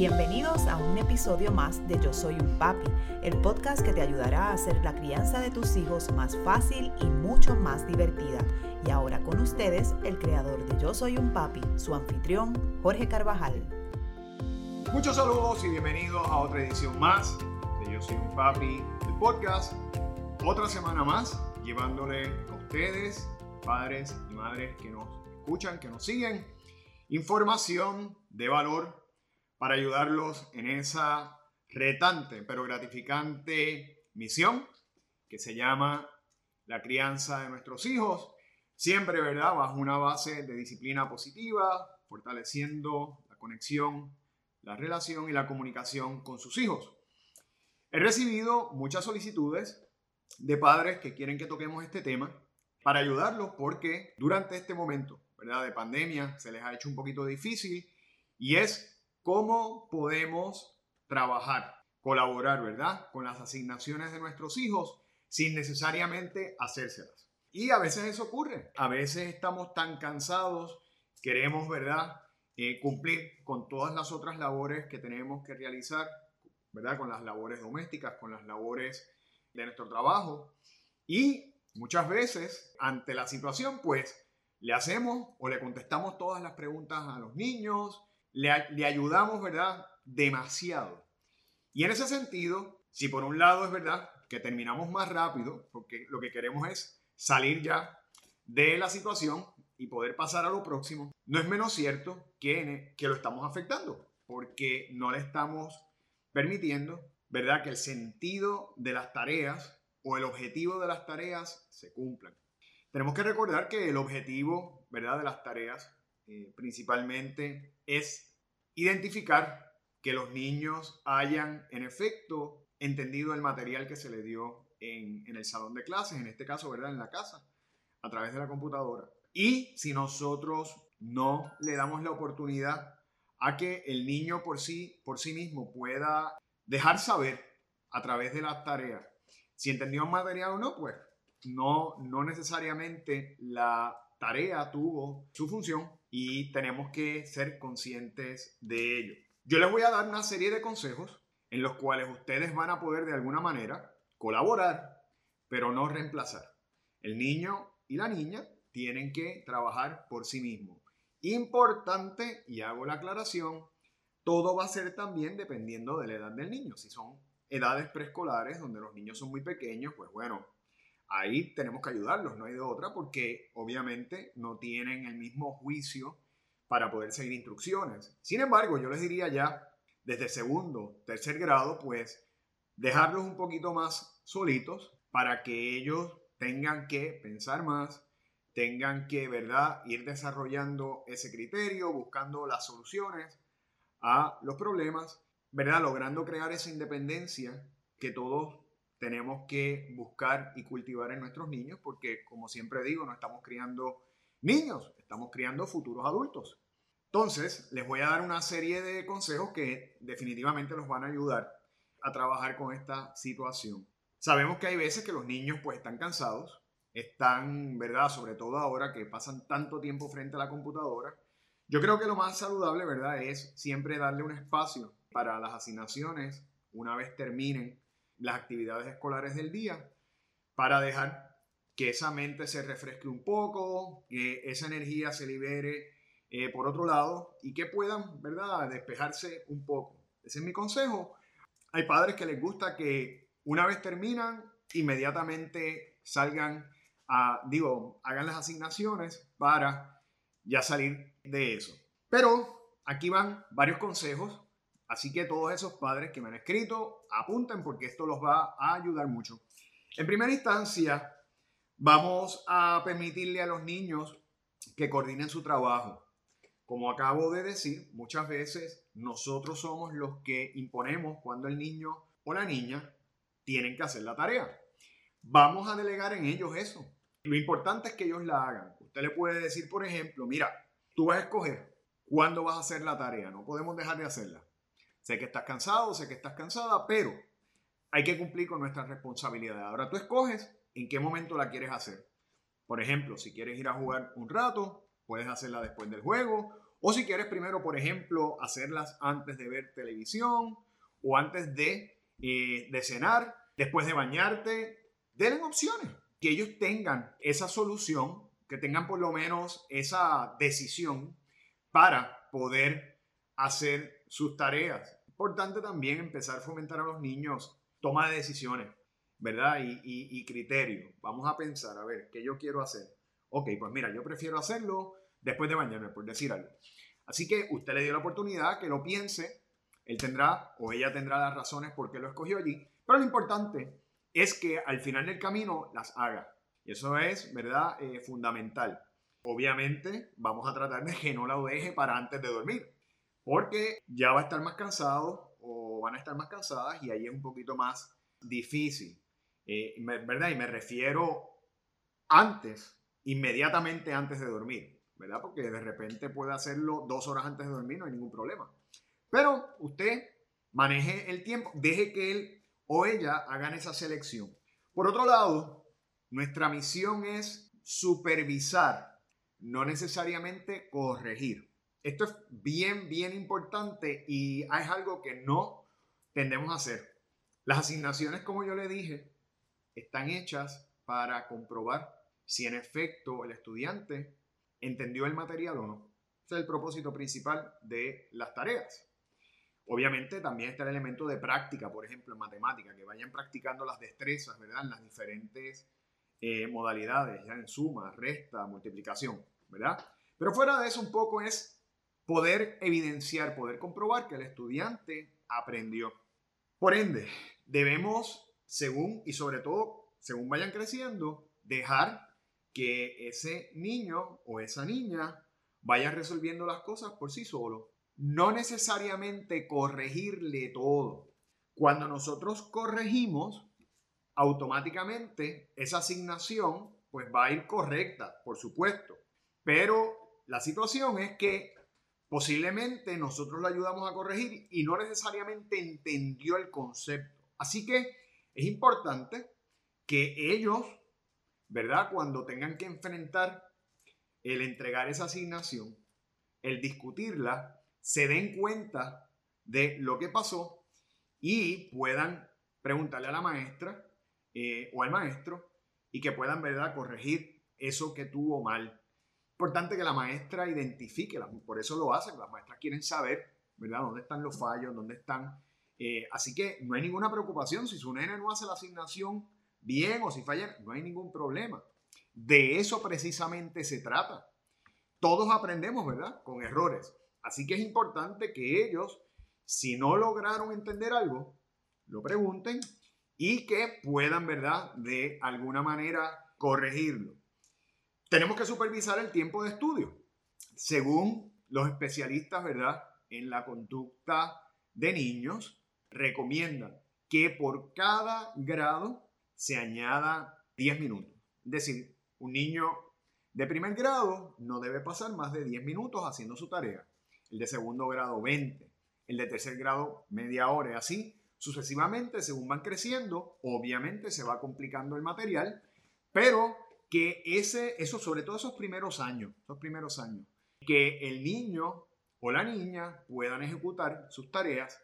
Bienvenidos a un episodio más de Yo Soy un Papi, el podcast que te ayudará a hacer la crianza de tus hijos más fácil y mucho más divertida. Y ahora con ustedes, el creador de Yo Soy un Papi, su anfitrión, Jorge Carvajal. Muchos saludos y bienvenidos a otra edición más de Yo Soy un Papi, el podcast. Otra semana más llevándole a ustedes, padres y madres que nos escuchan, que nos siguen, información de valor para ayudarlos en esa retante pero gratificante misión que se llama la crianza de nuestros hijos, siempre, ¿verdad?, bajo una base de disciplina positiva, fortaleciendo la conexión, la relación y la comunicación con sus hijos. He recibido muchas solicitudes de padres que quieren que toquemos este tema para ayudarlos porque durante este momento, ¿verdad?, de pandemia se les ha hecho un poquito difícil y es ¿Cómo podemos trabajar, colaborar, verdad? Con las asignaciones de nuestros hijos sin necesariamente hacérselas. Y a veces eso ocurre. A veces estamos tan cansados, queremos, ¿verdad? Eh, cumplir con todas las otras labores que tenemos que realizar, ¿verdad? Con las labores domésticas, con las labores de nuestro trabajo. Y muchas veces, ante la situación, pues, le hacemos o le contestamos todas las preguntas a los niños, le, ayudamos, ¿verdad? Demasiado. Y en ese sentido, si por un lado es verdad que terminamos más rápido, porque lo que queremos es salir ya de la situación y poder pasar a lo próximo, no es menos cierto que, que lo estamos afectando, porque no le estamos permitiendo, ¿verdad?, que el sentido de las tareas o el objetivo de las tareas se cumplan. Tenemos que recordar que el objetivo, ¿verdad?, de las tareas eh, principalmente es identificar que los niños hayan en efecto entendido el material que se les dio en, el salón de clases, en este caso, ¿verdad? En la casa, a través de la computadora. Y si nosotros no le damos la oportunidad a que el niño por sí, por sí mismo pueda dejar saber a través de las tareas si entendió el material o no, pues no, no necesariamente la tarea tuvo su función y tenemos que ser conscientes de ello. Yo les voy a dar una serie de consejos en los cuales ustedes van a poder de alguna manera colaborar, pero no reemplazar. El niño y la niña tienen que trabajar por sí mismos. Importante, y hago la aclaración, todo va a ser también dependiendo de la edad del niño. Si son edades preescolares donde los niños son muy pequeños, pues bueno, ahí tenemos que ayudarlos, no hay de otra, porque obviamente no tienen el mismo juicio para poder seguir instrucciones. Sin embargo, yo les diría ya, desde segundo, tercer grado, pues dejarlos un poquito más solitos para que ellos tengan que pensar más, tengan que, ¿verdad?, ir desarrollando ese criterio, buscando las soluciones a los problemas, ¿verdad?, logrando crear esa independencia que todos tenemos que buscar y cultivar en nuestros niños porque, como siempre digo, no estamos criando niños, estamos criando futuros adultos. Entonces, les voy a dar una serie de consejos que definitivamente los van a ayudar a trabajar con esta situación. Sabemos que hay veces que los niños pues están cansados, están, ¿verdad? Sobre todo ahora que pasan tanto tiempo frente a la computadora. Yo creo que lo más saludable, ¿verdad? Es siempre darle un espacio para las asignaciones una vez terminen las actividades escolares del día para dejar que esa mente se refresque un poco, que esa energía se libere eh, por otro lado y que puedan, ¿verdad?, despejarse un poco. Ese es mi consejo. Hay padres que les gusta que una vez terminan, inmediatamente salgan a, digo, hagan las asignaciones para ya salir de eso. Pero aquí van varios consejos Así que todos esos padres que me han escrito, apunten porque esto los va a ayudar mucho. En primera instancia, vamos a permitirle a los niños que coordinen su trabajo. Como acabo de decir, muchas veces nosotros somos los que imponemos cuando el niño o la niña tienen que hacer la tarea. Vamos a delegar en ellos eso. Lo importante es que ellos la hagan. Usted le puede decir, por ejemplo, mira, tú vas a escoger cuándo vas a hacer la tarea. No podemos dejar de hacerla. Sé que estás cansado, sé que estás cansada, pero hay que cumplir con nuestras responsabilidades. Ahora tú escoges en qué momento la quieres hacer. Por ejemplo, si quieres ir a jugar un rato, puedes hacerla después del juego O si quieres primero, por ejemplo, hacerlas antes de ver televisión o antes de, eh, cenar, después de bañarte, denle opciones, que ellos tengan esa solución, que tengan por lo menos esa decisión para poder hacer sus tareas. Importante también empezar a fomentar a los niños toma de decisiones, ¿verdad? Y, y, criterio. Vamos a pensar, a ver, ¿qué yo quiero hacer? Ok, pues mira, yo prefiero hacerlo después de bañarme, por decir algo. Así que usted le dio la oportunidad que lo piense, él tendrá o ella tendrá las razones por qué lo escogió allí, pero lo importante es que al final del camino las haga. Y eso es, ¿verdad? Eh, fundamental. Obviamente vamos a tratar de que no la deje para antes de dormir, porque ya va a estar más cansado o van a estar más cansadas y ahí es un poquito más difícil, eh, ¿verdad? Y me refiero antes, inmediatamente antes de dormir, ¿verdad? Porque de repente puede hacerlo dos horas antes de dormir, no hay ningún problema. Pero usted maneje el tiempo, deje que él o ella hagan esa selección. Por otro lado, nuestra misión es supervisar no necesariamente corregir. Esto es bien, bien importante y es algo que no tendemos a hacer. Las asignaciones, como yo le dije, están hechas para comprobar si en efecto el estudiante entendió el material o no. Ese es el propósito principal de las tareas. Obviamente también está el elemento de práctica, por ejemplo, en matemática, que vayan practicando las destrezas, ¿verdad? En las diferentes eh, modalidades, ya en suma, resta, multiplicación, ¿verdad? Pero fuera de eso un poco es poder evidenciar, poder comprobar que el estudiante aprendió. Por ende, debemos, según y sobre todo, según vayan creciendo, dejar que ese niño o esa niña vaya resolviendo las cosas por sí solo. No necesariamente corregirle todo. Cuando nosotros corregimos, automáticamente esa asignación pues va a ir correcta, por supuesto. Pero la situación es que posiblemente nosotros lo ayudamos a corregir y no necesariamente entendió el concepto. Así que es importante que ellos, ¿verdad? Cuando tengan que enfrentar el entregar esa asignación, el discutirla, se den cuenta de lo que pasó y puedan preguntarle a la maestra eh, o al maestro y que puedan, ¿verdad?, corregir eso que tuvo mal. Importante que la maestra identifique, por eso lo hacen, las maestras quieren saber, ¿verdad?, dónde están los fallos, dónde están. Eh, así que no hay ninguna preocupación si su nene no hace la asignación bien o si falla, no hay ningún problema. De eso precisamente se trata. Todos aprendemos, ¿verdad? Con errores. Así que es importante que ellos, si no lograron entender algo, lo pregunten y que puedan, ¿verdad?, de alguna manera corregirlo. Tenemos que supervisar el tiempo de estudio. Según los especialistas, ¿verdad?, en la conducta de niños, recomiendan que por cada grado se añada 10 minutos. Es decir, un niño de primer grado no debe pasar más de 10 minutos haciendo su tarea. El de segundo grado 20. El de tercer grado media hora y así Sucesivamente, según van creciendo, obviamente se va complicando el material, pero que ese, eso, sobre todo esos primeros años, esos primeros años, que el niño o la niña puedan ejecutar sus tareas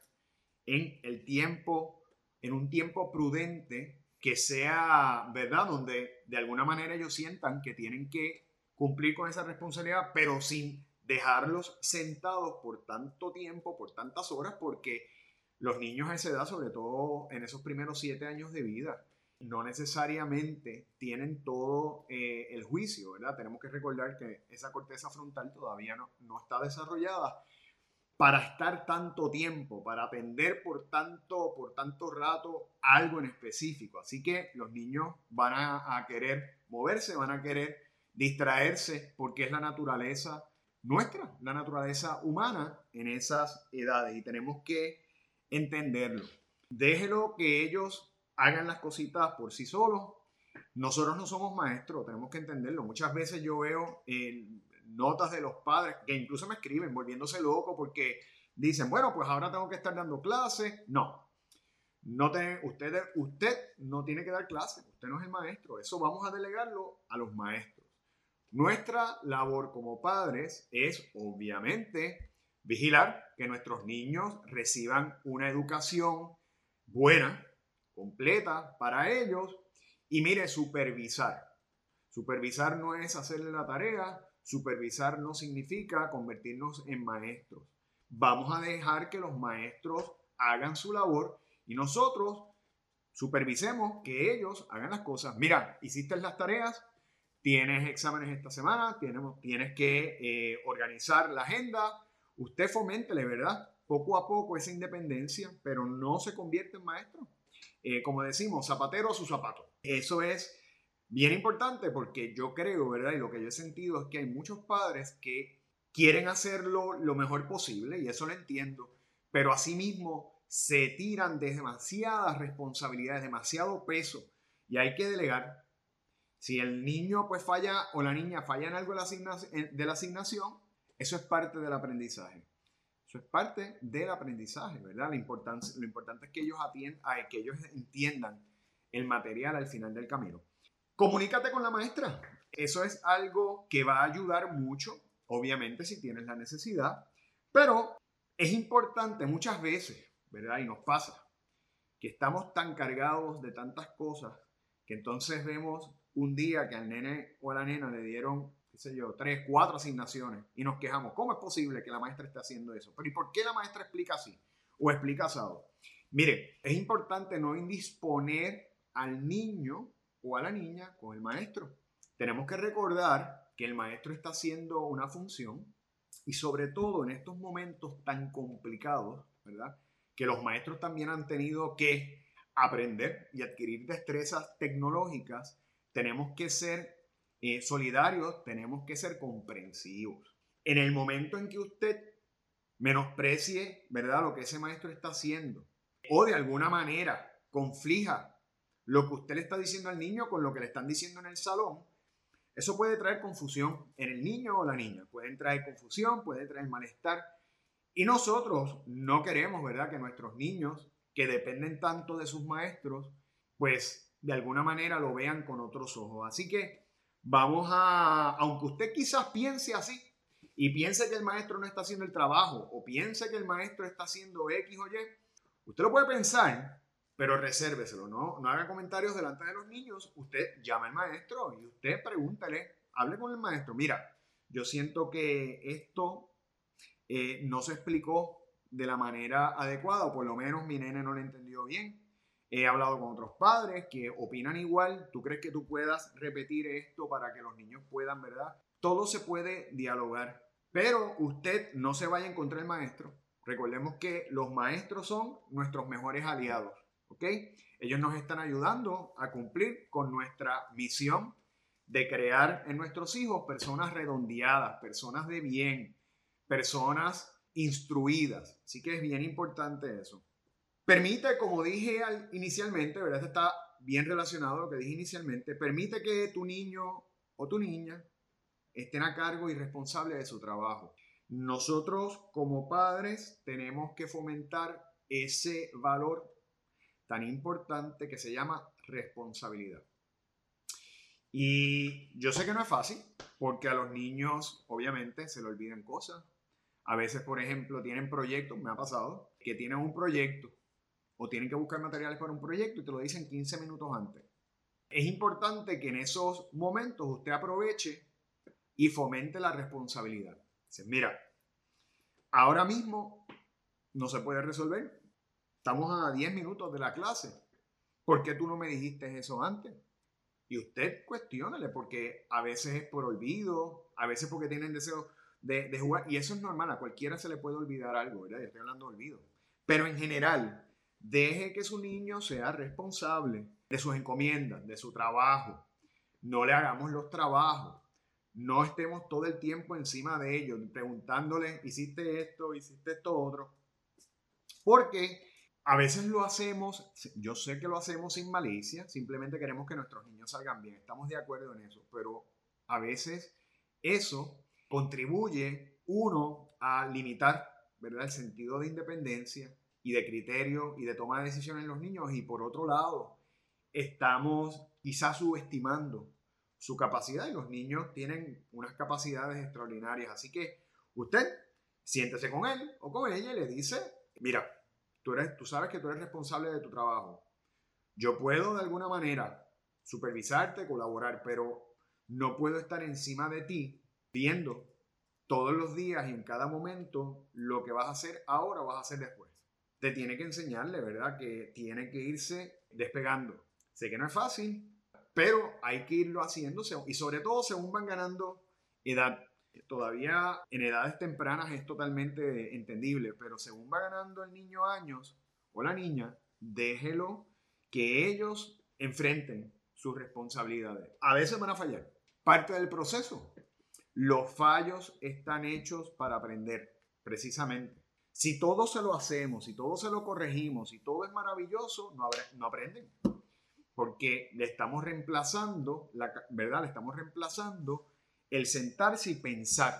en el tiempo, en un tiempo prudente, que sea, ¿verdad? Donde de alguna manera ellos sientan que tienen que cumplir con esa responsabilidad, pero sin dejarlos sentados por tanto tiempo, por tantas horas, porque los niños a esa edad, sobre todo en esos primeros siete años de vida, no necesariamente tienen todo eh, el juicio, ¿verdad? Tenemos que recordar que esa corteza frontal todavía no, no está desarrollada para estar tanto tiempo, para aprender por tanto, por tanto rato algo en específico. Así que los niños van a querer moverse, van a querer distraerse porque es la naturaleza nuestra, la naturaleza humana en esas edades y tenemos que entenderlo. Déjelo que ellos hagan las cositas por sí solos. Nosotros no somos maestros, tenemos que entenderlo. Muchas veces yo veo eh, notas de los padres que incluso me escriben volviéndose loco porque dicen, bueno, pues ahora tengo que estar dando clases. No, no usted, usted no tiene que dar clases, usted no es el maestro. Eso vamos a delegarlo a los maestros. Nuestra labor como padres es obviamente vigilar que nuestros niños reciban una educación buena, completa para ellos y mire, supervisar. Supervisar no es hacerle la tarea, supervisar no significa convertirnos en maestros. Vamos a dejar que los maestros hagan su labor y nosotros supervisemos que ellos hagan las cosas. Mira, hiciste las tareas, tienes exámenes esta semana, tienes, tienes que eh, organizar la agenda. Usted foméntele, ¿verdad? Poco a poco esa independencia, pero no se convierte en maestro. Eh, como decimos, zapatero su zapato. Eso es bien importante porque yo creo, ¿verdad? Y lo que yo he sentido es que hay muchos padres que quieren hacerlo lo mejor posible, y eso lo entiendo, pero asimismo se tiran de demasiadas responsabilidades, demasiado peso, y hay que delegar. Si el niño pues falla o la niña falla en algo de la asignación, eso es parte del aprendizaje. Eso es parte del aprendizaje, ¿verdad? Lo importante, lo importante es que ellos, atiendan, que ellos entiendan el material al final del camino. Comunícate con la maestra. Eso es algo que va a ayudar mucho, obviamente, si tienes la necesidad, pero es importante muchas veces, ¿verdad? Y nos pasa que estamos tan cargados de tantas cosas que entonces vemos un día que al nene o a la nena le dieron, qué sé yo, tres, cuatro asignaciones y nos quejamos. ¿Cómo es posible que la maestra esté haciendo eso? Pero ¿y por qué la maestra explica así o explica asado? Mire, es importante no indisponer al niño o a la niña con el maestro. Tenemos que recordar que el maestro está haciendo una función y sobre todo en estos momentos tan complicados, ¿verdad? Que los maestros también han tenido que aprender y adquirir destrezas tecnológicas, tenemos que ser eh, solidarios, tenemos que ser comprensivos. En el momento en que usted menosprecie, ¿verdad? Lo que ese maestro está haciendo o de alguna manera conflija lo que usted le está diciendo al niño con lo que le están diciendo en el salón, eso puede traer confusión en el niño o la niña. Pueden traer confusión, puede traer malestar. Y nosotros no queremos, ¿verdad?, que nuestros niños, que dependen tanto de sus maestros, pues de alguna manera lo vean con otros ojos. Así que vamos a, aunque usted quizás piense así y piense que el maestro no está haciendo el trabajo o piense que el maestro está haciendo X o Y, usted lo puede pensar, pero resérveselo, ¿no? No haga comentarios delante de los niños. Usted llama al maestro y usted pregúntale, hable con el maestro. Mira, yo siento que esto eh, no se explicó de la manera adecuada, o por lo menos mi nene no lo entendió bien. He hablado con otros padres que opinan igual. ¿Tú crees que tú puedas repetir esto para que los niños puedan, verdad? Todo se puede dialogar, pero usted no se vaya a encontrar el maestro. Recordemos que los maestros son nuestros mejores aliados. ¿ok? Ellos nos están ayudando a cumplir con nuestra misión de crear en nuestros hijos personas redondeadas, personas de bien, personas instruidas. Así que es bien importante eso. Permite, como dije inicialmente, ¿verdad? Esto está bien relacionado a lo que dije inicialmente, permite que tu niño o tu niña estén a cargo y responsables de su trabajo. Nosotros como padres tenemos que fomentar ese valor tan importante que se llama responsabilidad. Y yo sé que no es fácil, porque a los niños obviamente se le olvidan cosas. A veces, por ejemplo, tienen proyectos, me ha pasado, que tienen un proyecto o tienen que buscar materiales para un proyecto y te lo dicen 15 minutos antes. Es importante que en esos momentos usted aproveche y fomente la responsabilidad. Dice, mira, ahora mismo no se puede resolver, Estamos a 10 minutos de la clase. ¿Por qué tú no me dijiste eso antes? Y usted cuestiónele, porque a veces es por olvido, a veces porque tienen deseo de, jugar. Y eso es normal, a cualquiera se le puede olvidar algo, ¿verdad? Ya estoy hablando de olvido. Pero en general, deje que su niño sea responsable de sus encomiendas, de su trabajo. No le hagamos los trabajos. No estemos todo el tiempo encima de ellos, preguntándole, hiciste esto, hiciste esto otro. Porque a veces lo hacemos, yo sé que lo hacemos sin malicia, simplemente queremos que nuestros niños salgan bien, estamos de acuerdo en eso, pero a veces eso contribuye, uno, a limitar ¿verdad? el sentido de independencia y de criterio y de toma de decisiones en los niños y por otro lado, estamos quizás subestimando su capacidad y los niños tienen unas capacidades extraordinarias. Así que usted siéntese con él o con ella y le dice, mira, tú, eres, tú sabes que tú eres responsable de tu trabajo. Yo puedo de alguna manera supervisarte, colaborar, pero no puedo estar encima de ti viendo todos los días y en cada momento lo que vas a hacer ahora o vas a hacer después. Te tiene que enseñarle, ¿verdad? Que tiene que irse despegando. Sé que no es fácil, pero hay que irlo haciéndose y sobre todo según van ganando edad. Todavía en edades tempranas es totalmente entendible, pero según va ganando el niño años o la niña, déjelo que ellos enfrenten sus responsabilidades. A veces van a fallar. Parte del proceso. Los fallos están hechos para aprender, precisamente. Si todo se lo hacemos, si todo se lo corregimos, si todo es maravilloso, no, aprenden. Porque le estamos reemplazando, la, ¿verdad? Le estamos reemplazando el sentarse y pensar.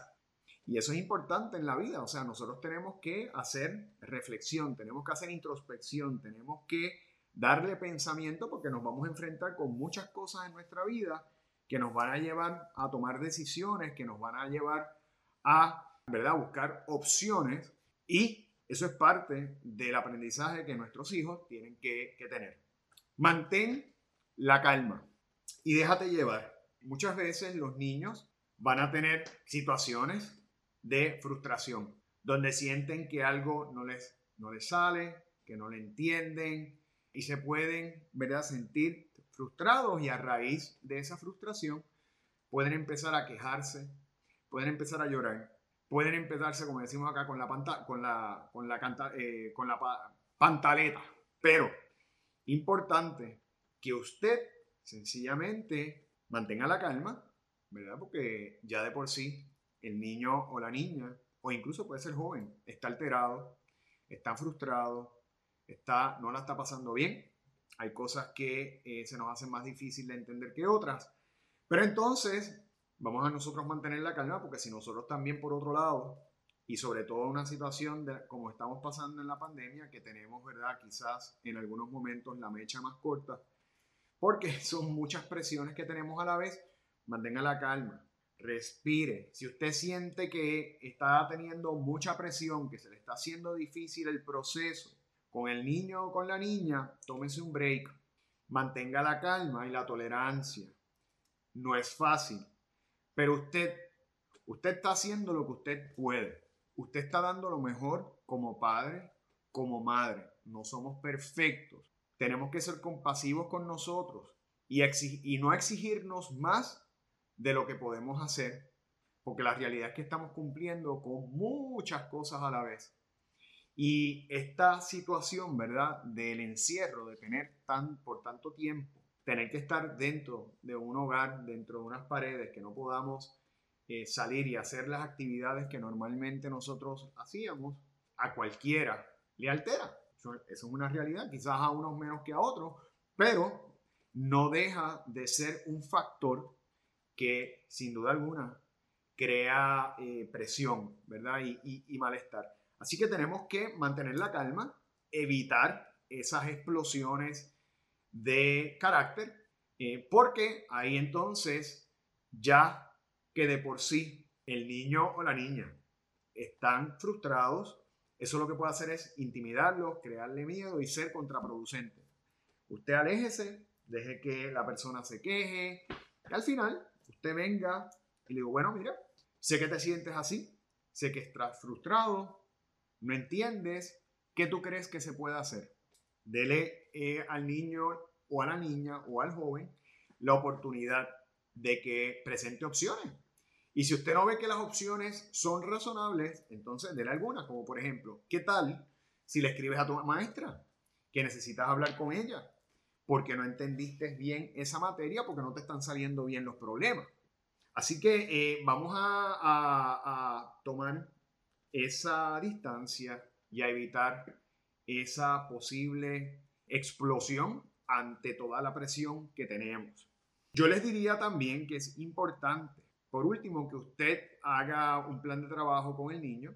Y eso es importante en la vida. O sea, nosotros tenemos que hacer reflexión, tenemos que hacer introspección, tenemos que darle pensamiento porque nos vamos a enfrentar con muchas cosas en nuestra vida que nos van a llevar a tomar decisiones, que nos van a llevar a, ¿verdad?, buscar opciones y eso es parte del aprendizaje que nuestros hijos tienen que, tener. Mantén la calma y déjate llevar. Muchas veces los niños van a tener situaciones de frustración, donde sienten que algo no les, no les sale, que no le entienden y se pueden ¿verdad? sentir frustrados y a raíz de esa frustración pueden empezar a quejarse, pueden empezar a llorar, pueden empezarse, como decimos acá, con la, panta, con la, con la, canta, eh, con la pantaleta. Pero, importante que usted sencillamente mantenga la calma, ¿verdad? Porque ya de por sí el niño o la niña, o incluso puede ser joven, está alterado, está frustrado, está, no la está pasando bien, hay cosas que eh, se nos hacen más difícil de entender que otras. Pero entonces, vamos a nosotros mantener la calma, porque si nosotros también por otro lado, y sobre todo una situación de, como estamos pasando en la pandemia, que tenemos, ¿verdad? Quizás en algunos momentos la mecha más corta, porque son muchas presiones que tenemos a la vez, mantenga la calma, respire. Si usted siente que está teniendo mucha presión, que se le está haciendo difícil el proceso, con el niño o con la niña, tómese un break, mantenga la calma y la tolerancia. No es fácil, pero usted, usted está haciendo lo que usted puede. Usted está dando lo mejor como padre, como madre. No somos perfectos. Tenemos que ser compasivos con nosotros y, y no exigirnos más de lo que podemos hacer, porque la realidad es que estamos cumpliendo con muchas cosas a la vez. Y esta situación, ¿verdad? Del encierro, de tener tan, por tanto tiempo, tener que estar dentro de un hogar, dentro de unas paredes, que no podamos eh, salir y hacer las actividades que normalmente nosotros hacíamos, a cualquiera le altera. Eso, eso es una realidad, quizás a unos menos que a otros, pero no deja de ser un factor que sin duda alguna crea eh, presión, ¿verdad? y malestar. Así que tenemos que mantener la calma, evitar esas explosiones de carácter, eh, porque ahí entonces ya que de por sí el niño o la niña están frustrados, eso lo que puede hacer es intimidarlos, crearle miedo y ser contraproducente. Usted aléjese, deje que la persona se queje, y al final usted venga y le digo, bueno, mira, sé que te sientes así, sé que estás frustrado, no entiendes, ¿qué tú crees que se puede hacer? Dele eh, al niño o a la niña o al joven la oportunidad de que presente opciones. Y si usted no ve que las opciones son razonables, entonces dele algunas, como por ejemplo, ¿qué tal si le escribes a tu maestra que necesitas hablar con ella? Porque no entendiste bien esa materia, porque no te están saliendo bien los problemas. Así que eh, vamos a, a tomar esa distancia y a evitar esa posible explosión ante toda la presión que tenemos. Yo les diría también que es importante, por último, que usted haga un plan de trabajo con el niño.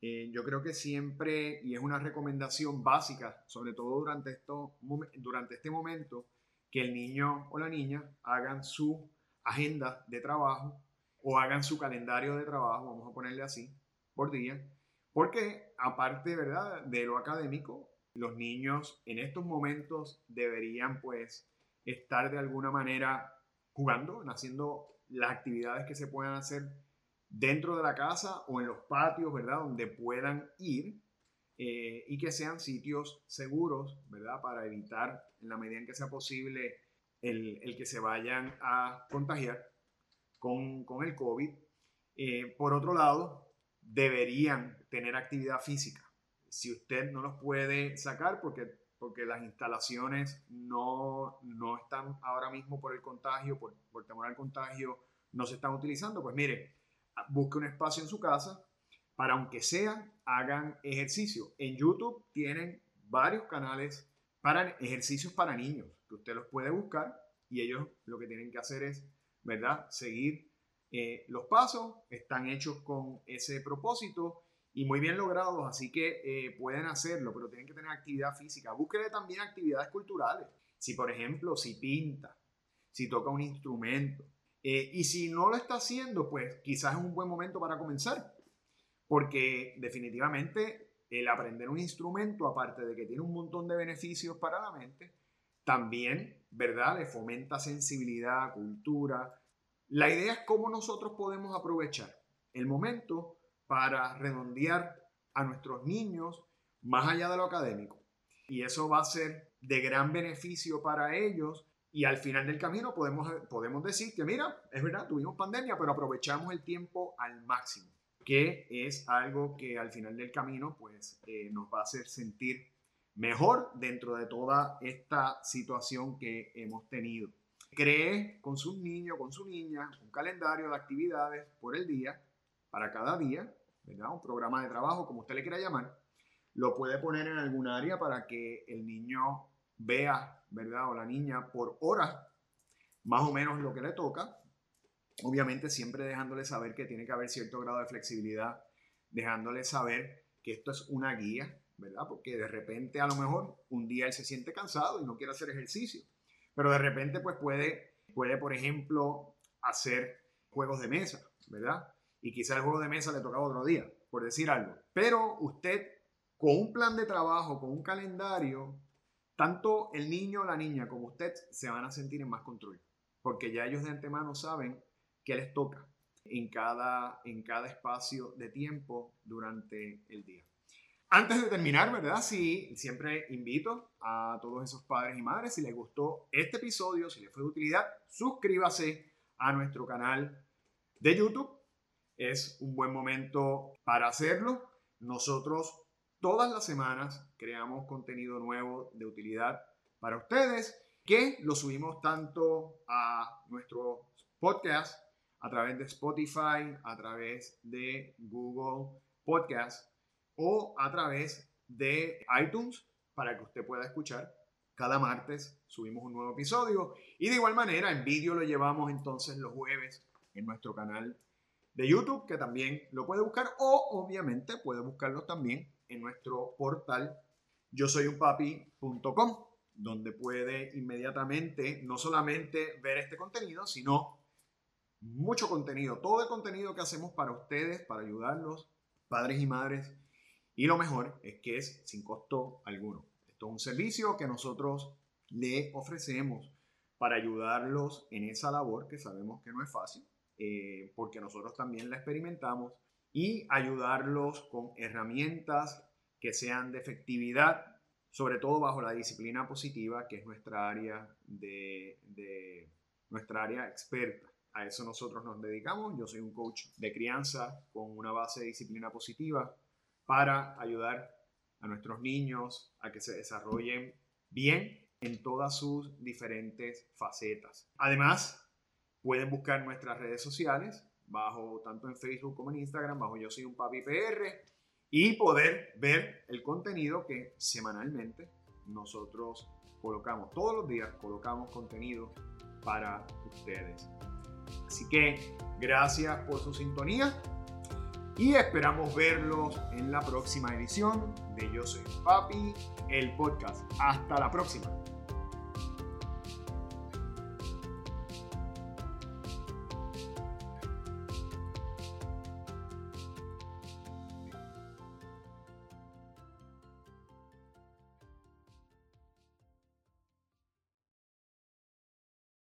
Eh, yo creo que siempre, y es una recomendación básica, sobre todo durante, esto, durante este momento, que el niño o la niña hagan su agenda de trabajo o hagan su calendario de trabajo, vamos a ponerle así, por día, porque aparte, ¿verdad?, de lo académico, los niños en estos momentos deberían pues estar de alguna manera jugando, haciendo las actividades que se puedan hacer dentro de la casa o en los patios, ¿verdad? Donde puedan ir eh, y que sean sitios seguros, ¿verdad? Para evitar, en la medida en que sea posible, el, que se vayan a contagiar con, el COVID. Eh, por otro lado, deberían tener actividad física. Si usted no los puede sacar porque, porque las instalaciones no, no están ahora mismo por el contagio, por, por temor al contagio, no se están utilizando, pues mire, busque un espacio en su casa para aunque sea hagan ejercicio. En YouTube tienen varios canales para ejercicios para niños que usted los puede buscar y ellos lo que tienen que hacer es, ¿verdad? Seguir eh, los pasos, están hechos con ese propósito y muy bien logrados, así que eh, pueden hacerlo, pero tienen que tener actividad física. Búsquele también actividades culturales. Si, por ejemplo, si pinta, si toca un instrumento, eh, y si no lo está haciendo, pues quizás es un buen momento para comenzar, porque definitivamente el aprender un instrumento, aparte de que tiene un montón de beneficios para la mente, también, ¿verdad? Le fomenta sensibilidad, cultura. La idea es cómo nosotros podemos aprovechar el momento para redondear a nuestros niños más allá de lo académico. Y eso va a ser de gran beneficio para ellos y al final del camino podemos, podemos decir que, mira, es verdad, tuvimos pandemia, pero aprovechamos el tiempo al máximo, que es algo que al final del camino pues eh, nos va a hacer sentir mejor dentro de toda esta situación que hemos tenido. Cree con sus niños, con su niña, un calendario de actividades por el día, para cada día, ¿verdad? Un programa de trabajo, como usted le quiera llamar. Lo puede poner en algún área para que el niño vea, ¿verdad? O la niña por hora, más o menos lo que le toca. Obviamente siempre dejándole saber que tiene que haber cierto grado de flexibilidad, dejándole saber que esto es una guía, ¿verdad? Porque de repente a lo mejor un día él se siente cansado y no quiere hacer ejercicio, pero de repente pues puede, puede por ejemplo, hacer juegos de mesa, ¿verdad? Y quizá el juego de mesa le toca otro día, por decir algo. Pero usted con un plan de trabajo, con un calendario, tanto el niño o la niña como usted se van a sentir en más control, porque ya ellos de antemano saben qué les toca en cada, en cada espacio de tiempo durante el día. Antes de terminar, ¿verdad? Sí, siempre invito a todos esos padres y madres, si les gustó este episodio, si les fue de utilidad, suscríbase a nuestro canal de YouTube. Es un buen momento para hacerlo. Nosotros todas las semanas creamos contenido nuevo de utilidad para ustedes que lo subimos tanto a nuestro podcast a través de Spotify, a través de Google Podcast o a través de iTunes para que usted pueda escuchar. Cada martes subimos un nuevo episodio y de igual manera en vídeo lo llevamos entonces los jueves en nuestro canal de YouTube que también lo puede buscar o obviamente puede buscarlo también en nuestro portal yo soy un papi.com, donde puede inmediatamente no solamente ver este contenido, sino mucho contenido, todo el contenido que hacemos para ustedes, para ayudarlos, padres y madres. Y lo mejor es que es sin costo alguno. Esto es un servicio que nosotros le ofrecemos para ayudarlos en esa labor que sabemos que no es fácil, eh, porque nosotros también la experimentamos, y ayudarlos con herramientas que sean de efectividad, sobre todo bajo la disciplina positiva, que es nuestra área de, nuestra área experta. A eso nosotros nos dedicamos. Yo soy un coach de crianza con una base de disciplina positiva para ayudar a nuestros niños a que se desarrollen bien en todas sus diferentes facetas. Además, pueden buscar nuestras redes sociales bajo tanto en Facebook como en Instagram, bajo Yo Soy un Papi PR y poder ver el contenido que semanalmente nosotros colocamos. Todos los días colocamos contenido para ustedes. Así que gracias por su sintonía y esperamos verlos en la próxima edición de Yo Soy Papi, el podcast. Hasta la próxima.